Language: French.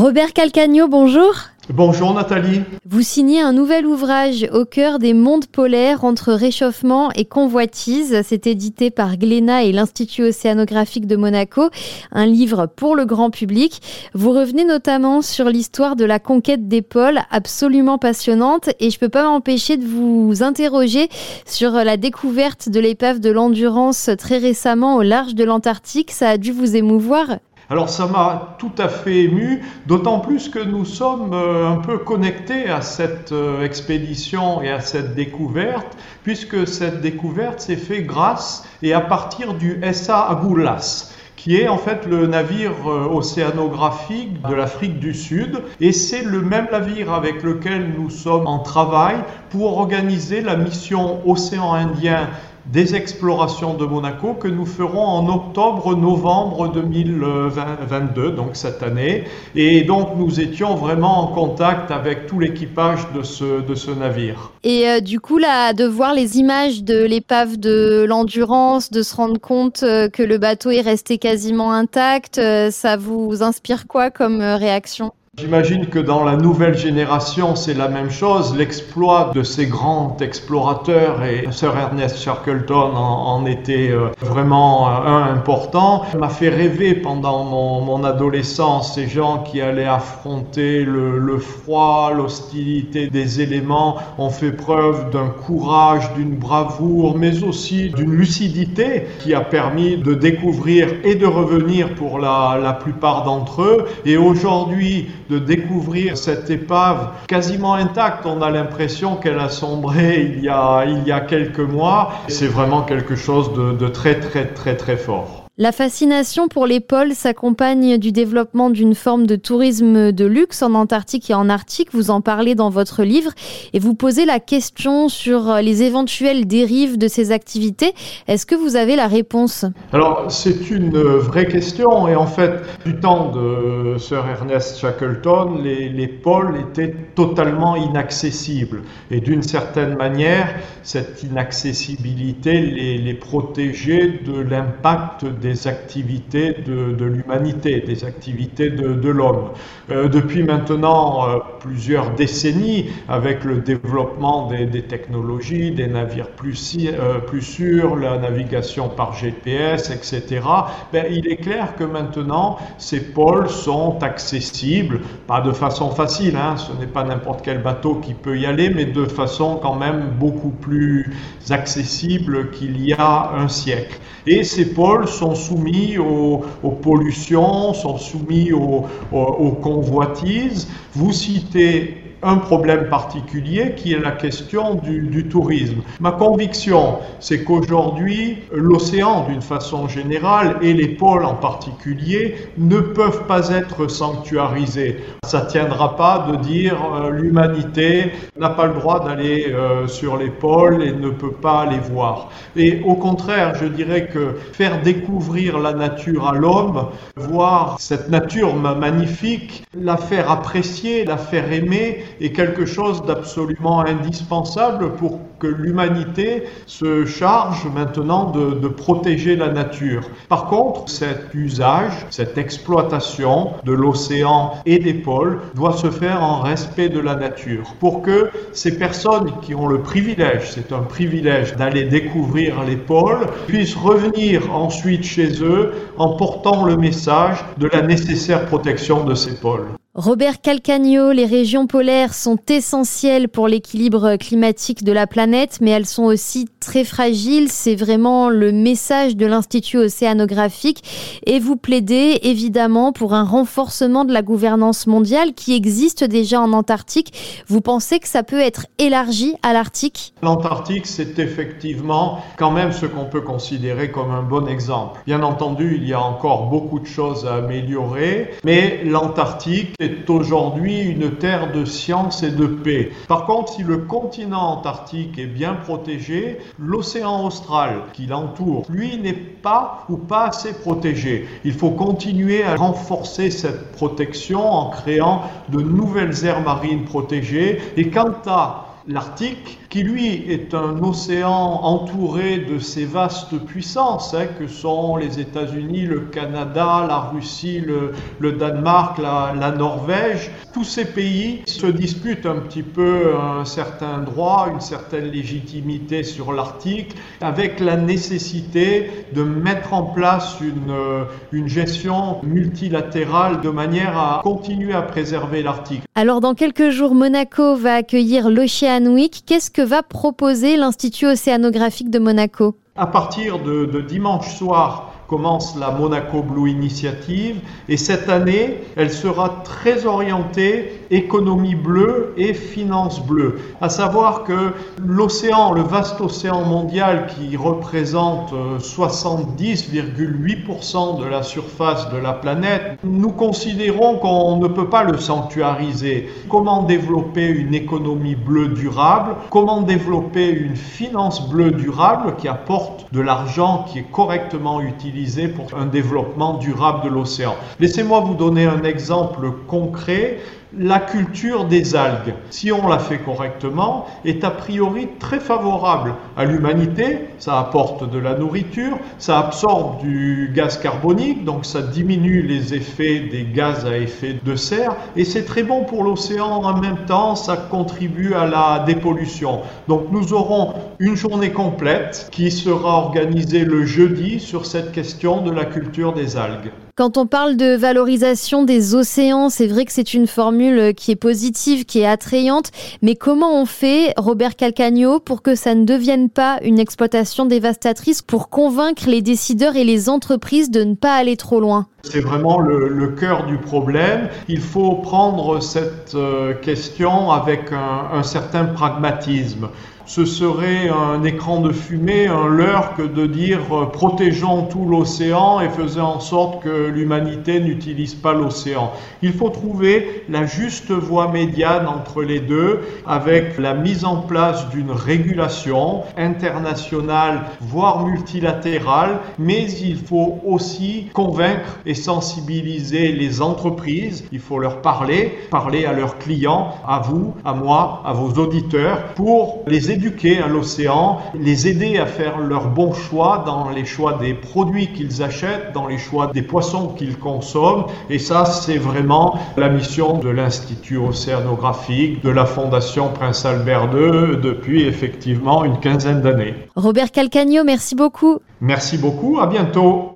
Robert Calcagno, bonjour. Bonjour Nathalie. Vous signez un nouvel ouvrage au cœur des mondes polaires entre réchauffement et convoitise. C'est édité par Glénat et l'Institut océanographique de Monaco, un livre pour le grand public. Vous revenez notamment sur l'histoire de la conquête des pôles, absolument passionnante, et je ne peux pas m'empêcher de vous interroger sur la découverte de l'épave de l'Endurance très récemment au large de l'Antarctique. Ça a dû vous émouvoir alors ça m'a tout à fait ému, d'autant plus que nous sommes euh, un peu connectés à cette euh, expédition et à cette découverte, puisque cette découverte s'est faite grâce et à partir du SA Agulhas qui est en fait le navire euh, océanographique de l'Afrique du Sud. Et c'est le même navire avec lequel nous sommes en travail pour organiser la mission Océan Indien des explorations de Monaco que nous ferons en octobre-novembre 2022, donc cette année. Et donc nous étions vraiment en contact avec tout l'équipage de ce, navire. Et euh, du coup, là, de voir les images de l'épave de l'Endurance, de se rendre compte euh, que le bateau est resté quasiment intact, euh, ça vous inspire quoi comme réaction? J'imagine que dans la nouvelle génération, c'est la même chose. L'exploit de ces grands explorateurs, et Sir Ernest Shackleton en, était euh, vraiment un important, m'a fait rêver pendant mon, adolescence ces gens qui allaient affronter le, froid, l'hostilité des éléments, ont fait preuve d'un courage, d'une bravoure, mais aussi d'une lucidité qui a permis de découvrir et de revenir pour la plupart d'entre eux. Et aujourd'hui, de découvrir cette épave quasiment intacte. On a l'impression qu'elle a sombré il y a, il y a quelques mois. C'est vraiment quelque chose de, de très très très très fort. La fascination pour les pôles s'accompagne du développement d'une forme de tourisme de luxe en Antarctique et en Arctique. Vous en parlez dans votre livre et vous posez la question sur les éventuelles dérives de ces activités. Est-ce que vous avez la réponse? Alors, c'est une vraie question et en fait, du temps de Sir Ernest Shackleton, les, les pôles étaient totalement inaccessibles. Et d'une certaine manière, cette inaccessibilité les protégeait de l'impact des des activités de, l'humanité, des activités de, l'homme. Euh, depuis maintenant euh, plusieurs décennies, avec le développement des, technologies, des navires plus, euh, plus sûrs, la navigation par GPS, etc., ben, il est clair que maintenant, ces pôles sont accessibles, pas de façon facile, hein, ce n'est pas n'importe quel bateau qui peut y aller, mais de façon quand même beaucoup plus accessible qu'il y a un siècle. Et ces pôles sont soumis aux, pollutions, sont soumis aux, convoitises. Vous citez un problème particulier qui est la question du, tourisme. Ma conviction, c'est qu'aujourd'hui, l'océan d'une façon générale et les pôles en particulier ne peuvent pas être sanctuarisés. Ça ne tiendra pas de dire euh, l'humanité n'a pas le droit d'aller euh, sur les pôles et ne peut pas les voir. Et au contraire, je dirais que faire découvrir la nature à l'homme, voir cette nature magnifique, la faire apprécier, la faire aimer, est quelque chose d'absolument indispensable pour que l'humanité se charge maintenant de, protéger la nature. Par contre, cet usage, cette exploitation de l'océan et des pôles doit se faire en respect de la nature pour que ces personnes qui ont le privilège, c'est un privilège d'aller découvrir les pôles, puissent revenir ensuite chez eux en portant le message de la nécessaire protection de ces pôles. Robert Calcagno, les régions polaires sont essentielles pour l'équilibre climatique de la planète, mais elles sont aussi très fragiles. C'est vraiment le message de l'Institut océanographique. Et vous plaidez évidemment pour un renforcement de la gouvernance mondiale qui existe déjà en Antarctique. Vous pensez que ça peut être élargi à l'Arctique? L'Antarctique, c'est effectivement quand même ce qu'on peut considérer comme un bon exemple. Bien entendu, il y a encore beaucoup de choses à améliorer, mais l'Antarctique est aujourd'hui une terre de science et de paix. Par contre, si le continent antarctique est bien protégé, l'océan austral qui l'entoure, lui, n'est pas ou pas assez protégé. Il faut continuer à renforcer cette protection en créant de nouvelles aires marines protégées. Et quant à l'Arctique, qui lui est un océan entouré de ces vastes puissances hein, que sont les États-Unis, le Canada, la Russie, le, Danemark, la, la, Norvège. Tous ces pays se disputent un petit peu un certain droit, une certaine légitimité sur l'Arctique, avec la nécessité de mettre en place une, une gestion multilatérale de manière à continuer à préserver l'Arctique. Alors dans quelques jours, Monaco va accueillir l'Ocean Week. Qu'est-ce que va proposer l'Institut océanographique de Monaco? À partir de, dimanche soir, commence la Monaco Blue Initiative et cette année, elle sera très orientée économie bleue et finance bleue. À savoir que l'océan, le vaste océan mondial qui représente 70,8% euh, de la surface de la planète, nous considérons qu'on ne peut pas le sanctuariser. Comment développer une économie bleue durable? Comment développer une finance bleue durable qui apporte de l'argent qui est correctement utilisé pour un développement durable de l'océan. Laissez-moi vous donner un exemple concret la culture des algues, si on la fait correctement, est a priori très favorable à l'humanité. Ça apporte de la nourriture, ça absorbe du gaz carbonique, donc ça diminue les effets des gaz à effet de serre, et c'est très bon pour l'océan en même temps, ça contribue à la dépollution. Donc nous aurons une journée complète qui sera organisée le jeudi sur cette question de la culture des algues. Quand on parle de valorisation des océans, c'est vrai que c'est une formule qui est positive, qui est attrayante, mais comment on fait, Robert Calcagno, pour que ça ne devienne pas une exploitation dévastatrice, pour convaincre les décideurs et les entreprises de ne pas aller trop loin? C'est vraiment le, cœur du problème. Il faut prendre cette euh, question avec un, certain pragmatisme. Ce serait un écran de fumée, un leurre que de dire euh, protégeons tout l'océan et faisons en sorte que l'humanité n'utilise pas l'océan. Il faut trouver la juste voie médiane entre les deux avec la mise en place d'une régulation internationale, voire multilatérale, mais il faut aussi convaincre et sensibiliser les entreprises, il faut leur parler, parler à leurs clients, à vous, à moi, à vos auditeurs, pour les éduquer à l'océan, les aider à faire leurs bons choix dans les choix des produits qu'ils achètent, dans les choix des poissons qu'ils consomment. Et ça, c'est vraiment la mission de l'Institut océanographique, de la Fondation Prince Albert II depuis effectivement une quinzaine d'années. Robert Calcagno, merci beaucoup. Merci beaucoup, à bientôt.